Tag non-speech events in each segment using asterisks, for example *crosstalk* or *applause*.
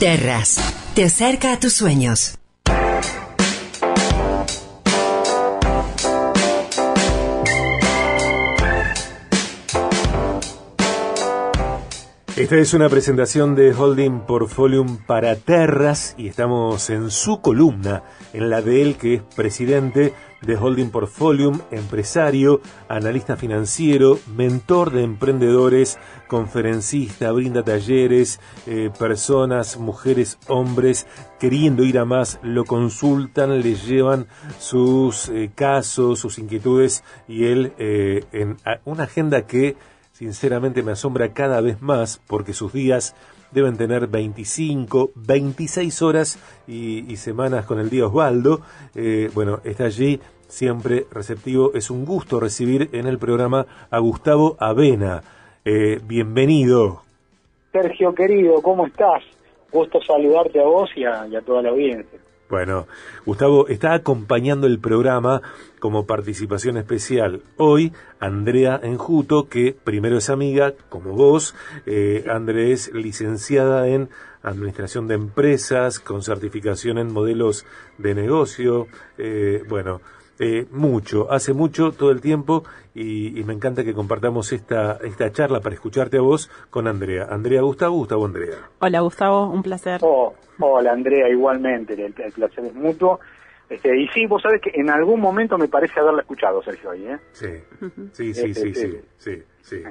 Terras, te acerca a tus sueños. Esta es una presentación de Holding Portfolium para Terras y estamos en su columna, en la de él que es presidente de Holding Portfolium, empresario, analista financiero, mentor de emprendedores, conferencista, brinda talleres, eh, personas, mujeres, hombres, queriendo ir a más, lo consultan, les llevan sus eh, casos, sus inquietudes y él eh, en una agenda que sinceramente me asombra cada vez más porque sus días deben tener 25, 26 horas y, semanas con el día Osvaldo. Eh, bueno, está allí siempre receptivo. Es un gusto recibir en el programa a Gustavo Avena. Eh, bienvenido. Sergio, querido, ¿cómo estás? Gusto saludarte a vos y a toda la audiencia. Bueno, Gustavo está acompañando el programa como participación especial hoy Andrea Enjuto, que primero es amiga, como vos. Eh, Andrea es licenciada en Administración de Empresas, con certificación en modelos de negocio. Eh, bueno, eh, mucho, hace mucho, todo el tiempo, y, me encanta que compartamos esta, esta charla para escucharte a vos con Andrea. Andrea Gustavo, Gustavo Andrea. Hola Gustavo, un placer. Oh, hola Andrea, igualmente, el, placer es mutuo. Este, y sí, vos sabés que en algún momento me parece haberla escuchado, Sergio, ahí, ¿eh? Sí, sí, sí, sí, sí, sí. Sí.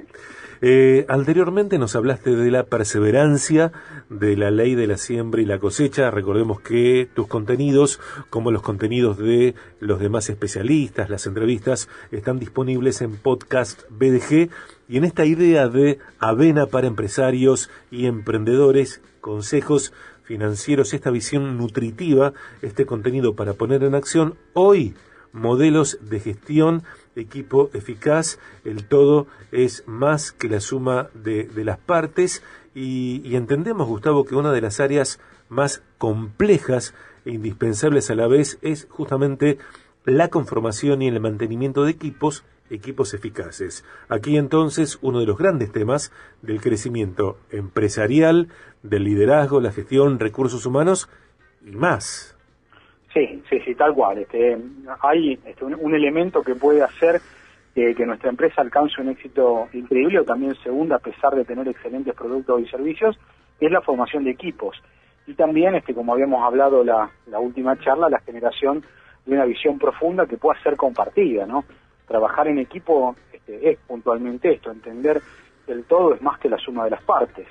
Eh, anteriormente nos hablaste de la perseverancia, de la ley de la siembra y la cosecha. Recordemos que tus contenidos, como los contenidos de los demás especialistas, las entrevistas, están disponibles en podcast BDG. Y en esta idea de avena para empresarios y emprendedores, consejos financieros, esta visión nutritiva, este contenido para poner en acción, hoy modelos de gestión equipo eficaz, el todo es más que la suma de, las partes. Y, entendemos, Gustavo, que una de las áreas más complejas e indispensables a la vez es justamente la conformación y el mantenimiento de equipos, equipos eficaces. Aquí entonces uno de los grandes temas del crecimiento empresarial, del liderazgo, la gestión, recursos humanos y más. Sí, sí, sí, tal cual. Este, hay este, un, elemento que puede hacer que nuestra empresa alcance un éxito increíble o también segunda a pesar de tener excelentes productos y servicios, es la formación de equipos. Y también, este, como habíamos hablado la, la última charla, la generación de una visión profunda que pueda ser compartida, ¿no? Trabajar en equipo este, es puntualmente esto, entender que el todo es más que la suma de las partes.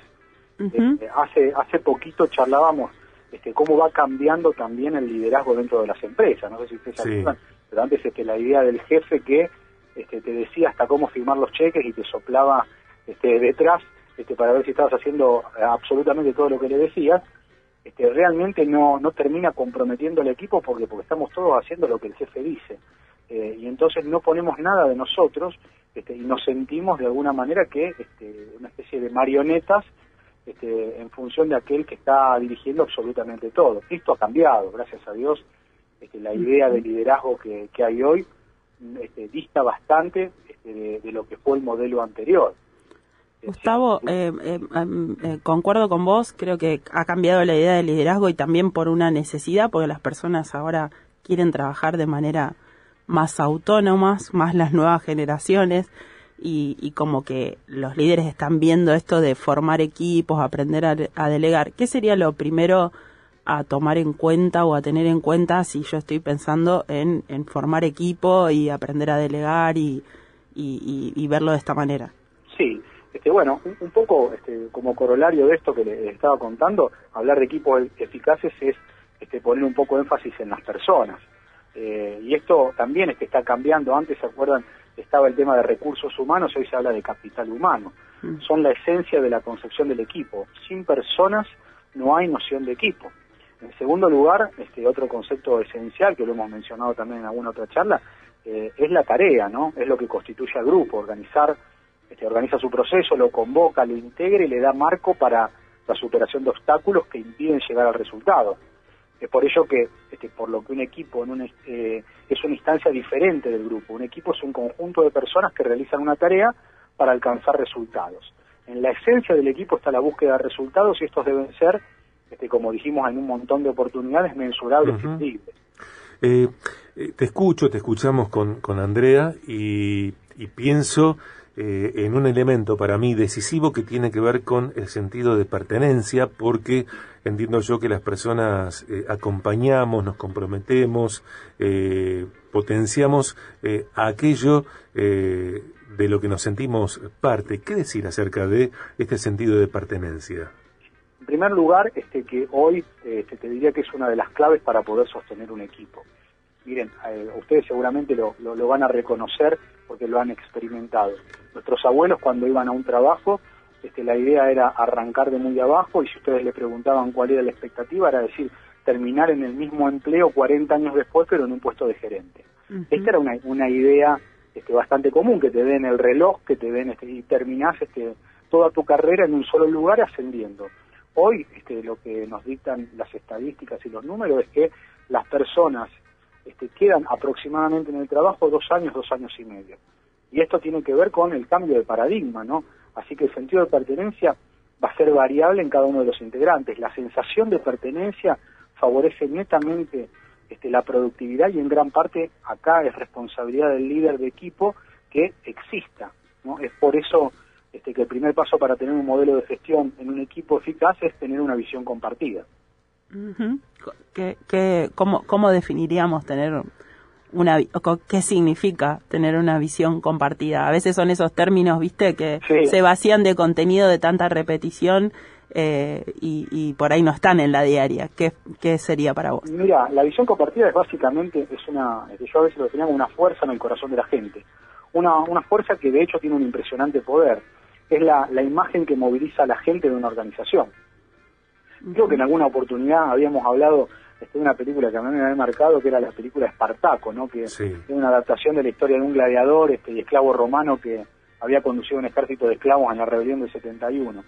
Este, hace, hace poquito charlábamos este, cómo va cambiando también el liderazgo dentro de las empresas. No sé si ustedes se pero antes este, la idea del jefe que este, te decía hasta cómo firmar los cheques y te soplaba este, detrás este, para ver si estabas haciendo absolutamente todo lo que le decías, este, realmente no, no termina comprometiendo al equipo porque, porque estamos todos haciendo lo que el jefe dice. Eh, y entonces no ponemos nada de nosotros este, y nos sentimos de alguna manera que este, una especie de marionetas este, en función de aquel que está dirigiendo absolutamente todo. Esto ha cambiado, gracias a Dios. Este, la idea de liderazgo que, hay hoy este, dista bastante este, de, lo que fue el modelo anterior. Gustavo, eh, eh, eh, concuerdo con vos, creo que ha cambiado la idea de liderazgo y también por una necesidad, porque las personas ahora quieren trabajar de manera más autónomas, más las nuevas generaciones y, como que los líderes están viendo esto de formar equipos, aprender a, delegar. ¿Qué sería lo primero a tomar en cuenta o a tener en cuenta si yo estoy pensando en, formar equipo y aprender a delegar y, verlo de esta manera? Sí, este, bueno, un, poco este, como corolario de esto que les estaba contando, hablar de equipos eficaces es este, poner un poco énfasis en las personas. Eh, y esto también es que está cambiando. Antes, ¿se acuerdan? estaba el tema de recursos humanos, hoy se habla de capital humano. Mm. Son la esencia de la concepción del equipo. Sin personas no hay noción de equipo. En segundo lugar, este otro concepto esencial, que lo hemos mencionado también en alguna otra charla, eh, es la tarea, ¿no? Es lo que constituye al grupo, organizar, este, organiza su proceso, lo convoca, lo integra y le da marco para la superación de obstáculos que impiden llegar al resultado. Es por ello que, este, por lo que un equipo en un, eh, es una instancia diferente del grupo. Un equipo es un conjunto de personas que realizan una tarea para alcanzar resultados. En la esencia del equipo está la búsqueda de resultados y estos deben ser este, como dijimos en un montón de oportunidades, mensurables y eh, eh, te escucho, te escuchamos con, con Andrea y, pienso eh, en un elemento para mí decisivo que tiene que ver con el sentido de pertenencia, porque entiendo yo que las personas acompañamos, nos comprometemos, potenciamos aquello de lo que nos sentimos parte. ¿Qué decir acerca de este sentido de pertenencia? En primer lugar, este, que hoy este, te diría que es una de las claves para poder sostener un equipo. Miren, eh, ustedes seguramente lo, lo, van a reconocer porque lo han experimentado. Nuestros abuelos cuando iban a un trabajo, este, la idea era arrancar de muy abajo y si ustedes le preguntaban cuál era la expectativa, era decir, terminar en el mismo empleo 40 años después, pero en un puesto de gerente. Esta era una, una idea este, bastante común, que te den el reloj, que te den este, y terminás este, toda tu carrera en un solo lugar ascendiendo. Hoy este, lo que nos dictan las estadísticas y los números es que las personas este, quedan aproximadamente en el trabajo dos años, dos años y medio. Y esto tiene que ver con el cambio de paradigma, ¿no? Así que el sentido de pertenencia va a ser variable en cada uno de los integrantes. La sensación de pertenencia favorece netamente este, la productividad y en gran parte acá es responsabilidad del líder de equipo que exista. ¿no? Es por eso este, que el primer paso para tener un modelo de gestión en un equipo eficaz es tener una visión compartida. ¿Qué, cómo, cómo, definiríamos tener una qué significa tener una visión compartida? A veces son esos términos, viste, que se vacían de contenido de tanta repetición eh, y, por ahí no están en la diaria. ¿Qué, ¿Qué, sería para vos? Mira, la visión compartida es básicamente, es una, yo a veces lo tenía como una fuerza en el corazón de la gente. Una, una fuerza que de hecho tiene un impresionante poder. Es la, la imagen que moviliza a la gente de una organización. Creo que en alguna oportunidad habíamos hablado este, de una película que a mí me había marcado, que era la película Espartaco, ¿no? que es una adaptación de la historia de un gladiador este, y esclavo romano que había conducido un ejército de esclavos en la rebelión del 71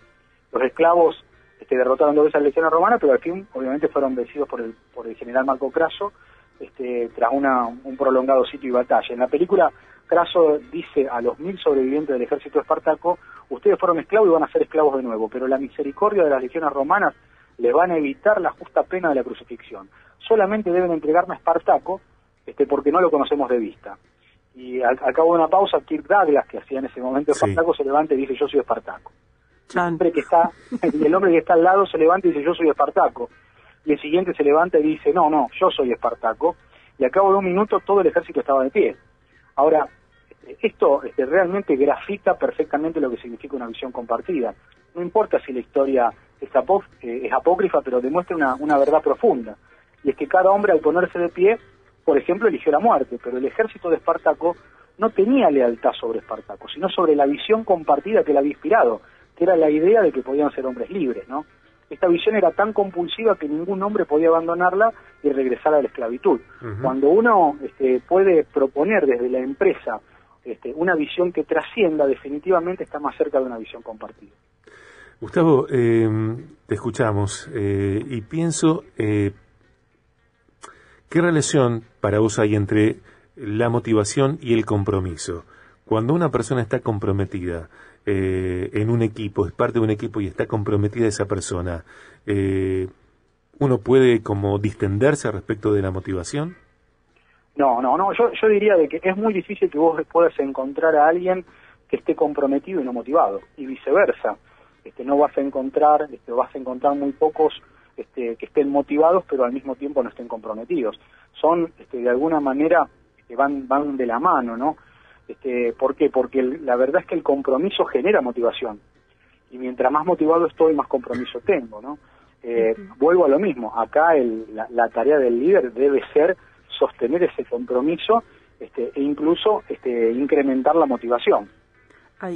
los esclavos este, derrotaron dos veces a las legiones romanas, pero al fin obviamente fueron vencidos por el, por el general Marco Craso este, tras una, un prolongado sitio y batalla. En la película Craso dice a los mil sobrevivientes del ejército espartaco, ustedes fueron esclavos y van a ser esclavos de nuevo, pero la misericordia de las legiones romanas les van a evitar la justa pena de la crucifixión. Solamente deben entregarme a Espartaco este, porque no lo conocemos de vista. Y al, cabo de una pausa, Kirk Douglas, que hacía en ese momento Espartaco, se levanta y dice, yo soy Espartaco el hombre que está, *laughs* el hombre que está al lado se levanta y dice yo soy Espartaco. Y el siguiente se levanta y dice, no, no, yo soy Espartaco. Y al cabo de un minuto todo el ejército estaba de pie. Ahora, esto este, realmente grafica perfectamente lo que significa una visión compartida. No importa si la historia es, eh, es apócrifa, pero demuestra una, una verdad profunda. Y es que cada hombre al ponerse de pie, por ejemplo, eligió la muerte, pero el ejército de Espartaco no tenía lealtad sobre Espartaco, sino sobre la visión compartida que le había inspirado era la idea de que podían ser hombres libres, ¿no? Esta visión era tan compulsiva que ningún hombre podía abandonarla y regresar a la esclavitud. Cuando uno este, puede proponer desde la empresa este, una visión que trascienda, definitivamente está más cerca de una visión compartida. Gustavo, eh, te escuchamos eh, y pienso, eh, ¿qué relación para vos hay entre la motivación y el compromiso? Cuando una persona está comprometida, eh, en un equipo, es parte de un equipo y está comprometida esa persona, eh, ¿uno puede como distenderse respecto de la motivación? No, no, no, yo, yo diría de que es muy difícil que vos puedas encontrar a alguien que esté comprometido y no motivado, y viceversa. Este, no vas a encontrar, este, vas a encontrar muy pocos este, que estén motivados, pero al mismo tiempo no estén comprometidos. Son, este, de alguna manera, este, van, van de la mano, ¿no? Este, ¿Por qué? Porque la verdad es que el compromiso genera motivación. Y mientras más motivado estoy, más compromiso tengo, ¿no? Eh, vuelvo a lo mismo. Acá la, tarea del líder debe ser sostener ese compromiso este, e incluso este, incrementar la motivación.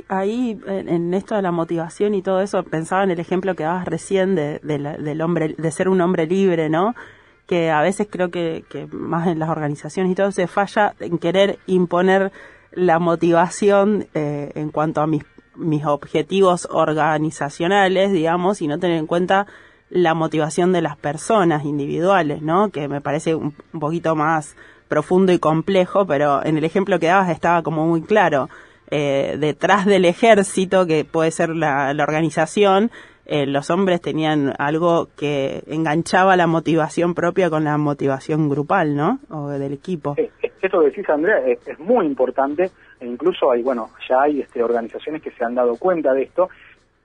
Ahí, en, esto de la motivación y todo eso, pensaba en el ejemplo que dabas recién de, del hombre, de ser un hombre libre, ¿no? Que a veces creo que, que más en las organizaciones y todo se falla en querer imponer la motivación eh, en cuanto a mis, mis objetivos organizacionales, digamos, y no tener en cuenta la motivación de las personas individuales, ¿no? Que me parece un, poquito más profundo y complejo, pero en el ejemplo que dabas estaba como muy claro. Eh, detrás del ejército, que puede ser la, organización, eh, los hombres tenían algo que enganchaba la motivación propia con la motivación grupal, ¿no? O del equipo. Esto que decís, Andrea, es, muy importante e incluso hay, bueno, ya hay este, organizaciones que se han dado cuenta de esto.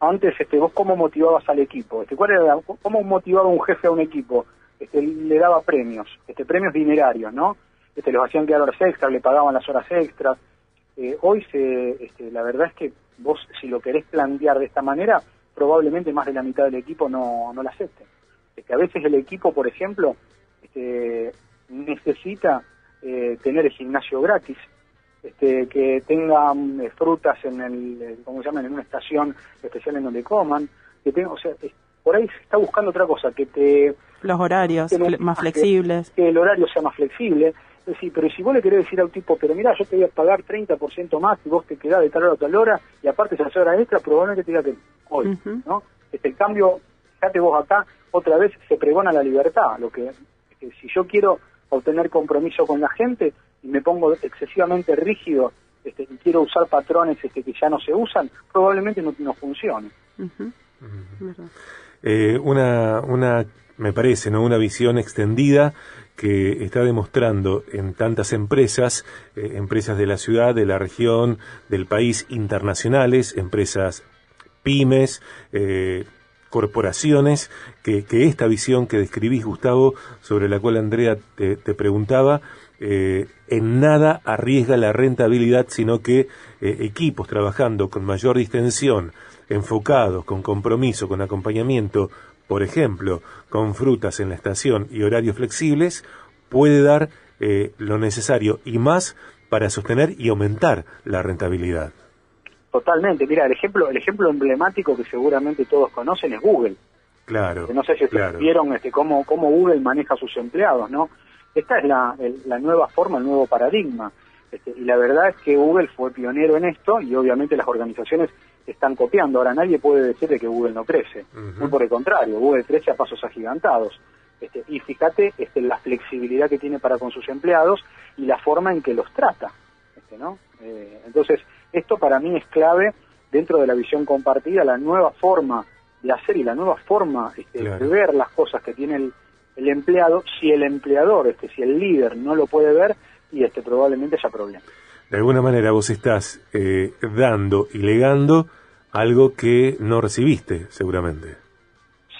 Antes, este, vos cómo motivabas al equipo, este, ¿cuál era, cómo motivaba un jefe a un equipo, este, le daba premios, este, premios dinerarios, ¿no? Este, los hacían quedar horas extras, le pagaban las horas extras. Eh, hoy, se, este, la verdad es que vos, si lo querés plantear de esta manera, probablemente más de la mitad del equipo no, no la acepte. que a veces el equipo, por ejemplo, este, necesita eh, tener el gimnasio gratis, este, que tengan eh, frutas en el, eh, ¿cómo se llaman? En una estación especial en donde coman, que tenga, o sea, por ahí se está buscando otra cosa, que te... Los horarios más flexibles. Que, el horario sea más flexible. Es decir, pero si vos le querés decir a un tipo, pero mira, yo te voy a pagar 30% más y vos te quedás de tal hora a tal hora y aparte se hace hora extra, probablemente te diga que hoy, ¿no? Este, el cambio, fíjate vos acá, otra vez se pregona la libertad, lo que, que si yo quiero obtener compromiso con la gente y me pongo excesivamente rígido este, y quiero usar patrones este, que ya no se usan, probablemente no, no funcione. Eh, una, una, me parece, ¿no? una visión extendida que está demostrando en tantas empresas, eh, empresas de la ciudad, de la región, del país, internacionales, empresas pymes, eh, corporaciones, que, esta visión que describís, Gustavo, sobre la cual Andrea te, preguntaba, eh, en nada arriesga la rentabilidad, sino que equipos trabajando con mayor distensión, enfocados, con compromiso, con acompañamiento, por ejemplo, con frutas en la estación y horarios flexibles, puede dar eh, lo necesario y más para sostener y aumentar la rentabilidad. Totalmente. Mira, el ejemplo, el ejemplo emblemático que seguramente todos conocen es Google. Claro. no sé si vieron este, cómo, cómo Google maneja a sus empleados, ¿no? Esta es la, la nueva forma, el nuevo paradigma. Este, y la verdad es que Google fue pionero en esto y obviamente las organizaciones están copiando. Ahora nadie puede decir de que Google no crece. Muy por el contrario, Google crece a pasos agigantados. Este, y fíjate este, la flexibilidad que tiene para con sus empleados y la forma en que los trata. Este, ¿no? Eh, entonces, esto para mí es clave dentro de la visión compartida, la nueva forma de hacer y la nueva forma este, de ver las cosas que tiene el, empleado, si el empleador, este, si el líder no lo puede ver, y este probablemente haya problema. De alguna manera vos estás eh, dando y legando algo que no recibiste, seguramente.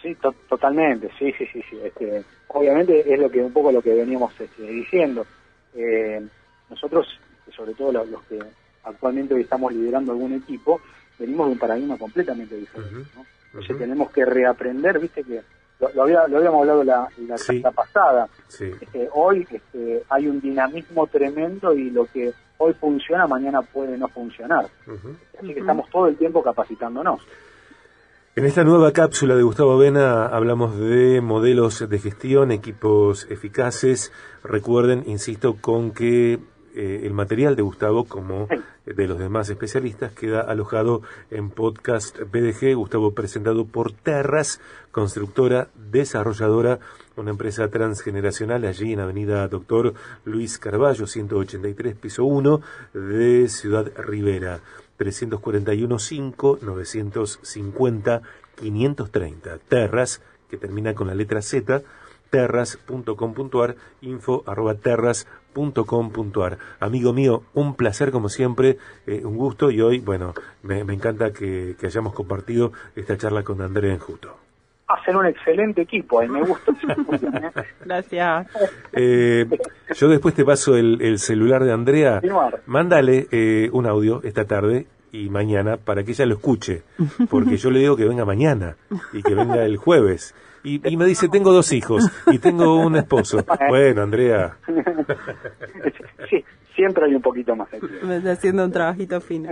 Sí, totalmente, sí, sí, sí, sí. Este, obviamente es lo que un poco lo que veníamos este, diciendo. Eh, nosotros, sobre todo los que actualmente estamos liderando algún equipo, venimos de un paradigma completamente diferente. Entonces tenemos que reaprender, viste que lo, habíamos hablado la, la pasada. Este, hoy este, hay un dinamismo tremendo y lo que hoy funciona mañana puede no funcionar. Así que estamos todo el tiempo capacitándonos. En esta nueva cápsula de Gustavo Avena hablamos de modelos de gestión, equipos eficaces. Recuerden, insisto, con que eh, el material de Gustavo, como de los demás especialistas, queda alojado en podcast BDG, Gustavo presentado por Terras, constructora, desarrolladora, una empresa transgeneracional allí en Avenida Doctor Luis Carballo, 183, piso 1, de Ciudad Rivera. 341 5 950 530. Terras, que termina con la letra Z, terras.com.ar, info arroba terras.com.ar. Amigo mío, un placer como siempre, eh, un gusto y hoy, bueno, me, encanta que, hayamos compartido esta charla con Andrea Enjuto. Hacen un excelente equipo, y me gusta. *laughs* Gracias. Eh, yo después te paso el, celular de Andrea. Mándale eh, un audio esta tarde y mañana para que ella lo escuche, porque yo le digo que venga mañana y que venga el jueves. Y, y, me dice, tengo dos hijos y tengo un esposo. *laughs* Bueno, Andrea. *laughs* Sí, siempre hay un poquito más. Me está haciendo un trabajito fino.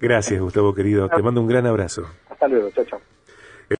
Gracias, Gustavo, querido. Te mando un gran abrazo. Hasta luego, chao, chao.